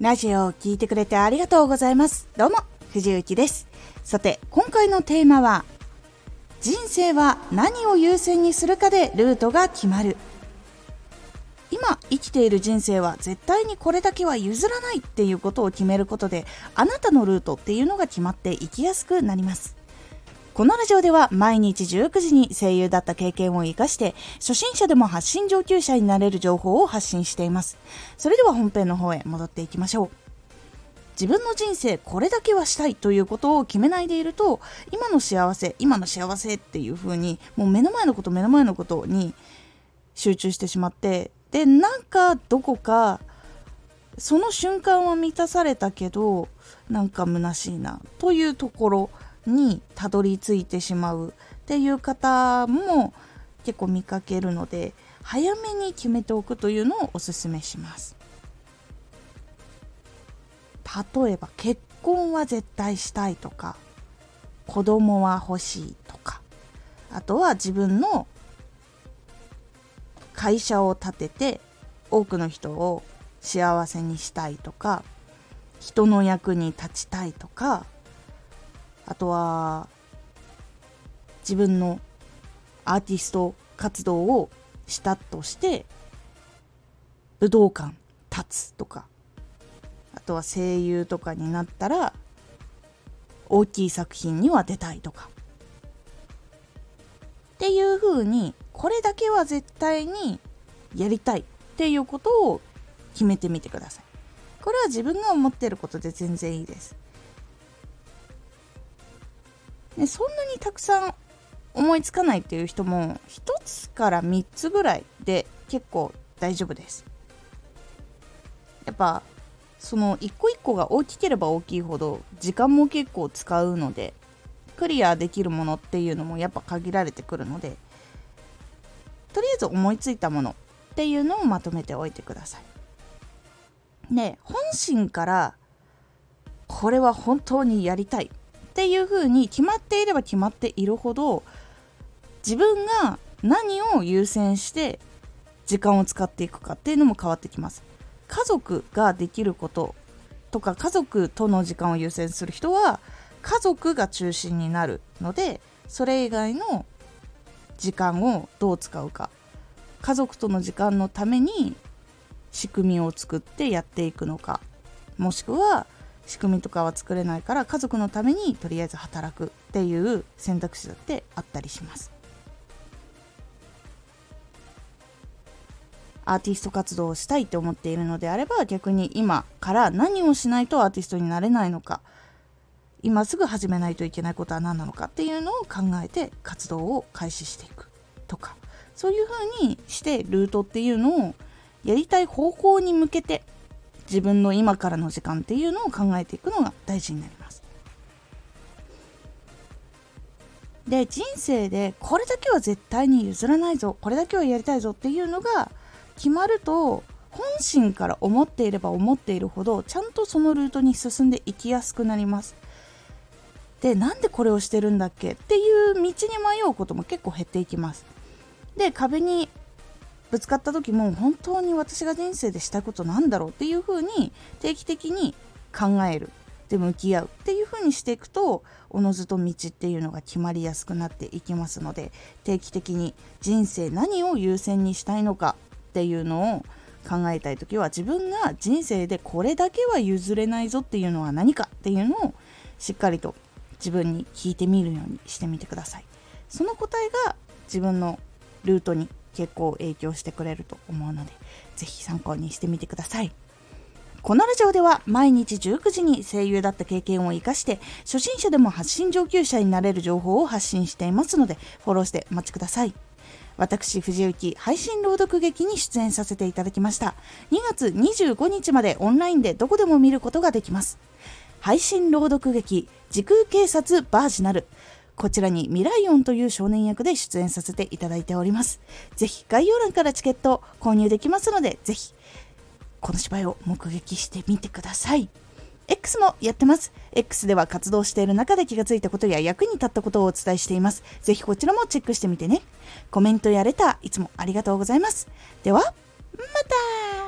ラジオを聴いてくれてありがとうございます。どうも、藤幸です。さて、今回のテーマは、人生は何を優先にするかでルートが決まる。今生きている人生は絶対にこれだけは譲らないっていうことを決めることで、あなたのルートっていうのが決まっていきやすくなります。このラジオでは毎日19時に声優だった経験を活かして初心者でも発信上級者になれる情報を発信しています。それでは本編の方へ戻っていきましょう。自分の人生これだけはしたいということを決めないでいると今の幸せ今の幸せっていう風にもう目の前のこと目の前のことに集中してしまってでなんかどこかその瞬間は満たされたけどなんか虚しいなというところにたどり着いてしまうっていう方も結構見かけるので早めに決めておくというのをおすすめします。例えば結婚は絶対したいとか子供は欲しいとかあとは自分の会社を立てて多くの人を幸せにしたいとか人の役に立ちたいとかあとは自分のアーティスト活動をしたとして武道館立つとかあとは声優とかになったら大きい作品には出たいとか。っていう風にこれだけは絶対にやりたいっていうことを決めてみてください。これは自分が思ってることで全然いいです。ね、そんなにたくさん思いつかないっていう人も1つから3つぐらいで結構大丈夫です。やっぱその一個一個が大きければ大きいほど時間も結構使うのでクリアできるものっていうのもやっぱ限られてくるのでとりあえず思いついたものっていうのをまとめておいてください。で本心からこれは本当にやりたい。っていう風に決まっていれば決まっているほど自分が何を優先して時間を使っていくかっていうのも変わってきます。家族ができることとか家族との時間を優先する人は家族が中心になるのでそれ以外の時間をどう使うか。家族との時間のために仕組みを作ってやっていくのかもしくは仕組みとかは作れないから家族のためにとりあえず働くっていう選択肢だってあったりします。アーティスト活動をしたいって思っているのであれば逆に今から何をしないとアーティストになれないのか今すぐ始めないといけないことは何なのかっていうのを考えて活動を開始していくとかそういうふうにしてルートっていうのをやりたい方向に向けて自分の今からの時間っていうのを考えていくのが大事になります。で人生でこれだけは絶対に譲らないぞこれだけはやりたいぞっていうのが決まると本心から思っていれば思っているほどちゃんとそのルートに進んでいきやすくなります。でなんでこれをしてるんだっけっていう道に迷うことも結構減っていきます。で壁にぶつかった時も本当に私が人生でしたいことなんだろうっていう風に定期的に考えるで向き合うっていう風にしていくとおのずと道っていうのが決まりやすくなっていきますので定期的に人生何を優先にしたいのかっていうのを考えたい時は自分が人生でこれだけは譲れないぞっていうのは何かっていうのをしっかりと自分に聞いてみるようにしてみてください。その答えが自分のルートに結構影響してくれると思うので是非参考にしてみてください。このラジオでは毎日19時に声優だった経験を生かして初心者でも発信上級者になれる情報を発信していますのでフォローしてお待ちください。私藤幸配信朗読劇に出演させていただきました。2月25日までオンラインでどこでも見ることができます。配信朗読劇時空警察バージナル。こちらにミライオンという少年役で出演させていただいております。ぜひ概要欄からチケット購入できますので、ぜひこの芝居を目撃してみてください。X もやってます。X では活動している中で気がついたことや役に立ったことをお伝えしています。ぜひこちらもチェックしてみてね。コメントやレター、いつもありがとうございます。では、また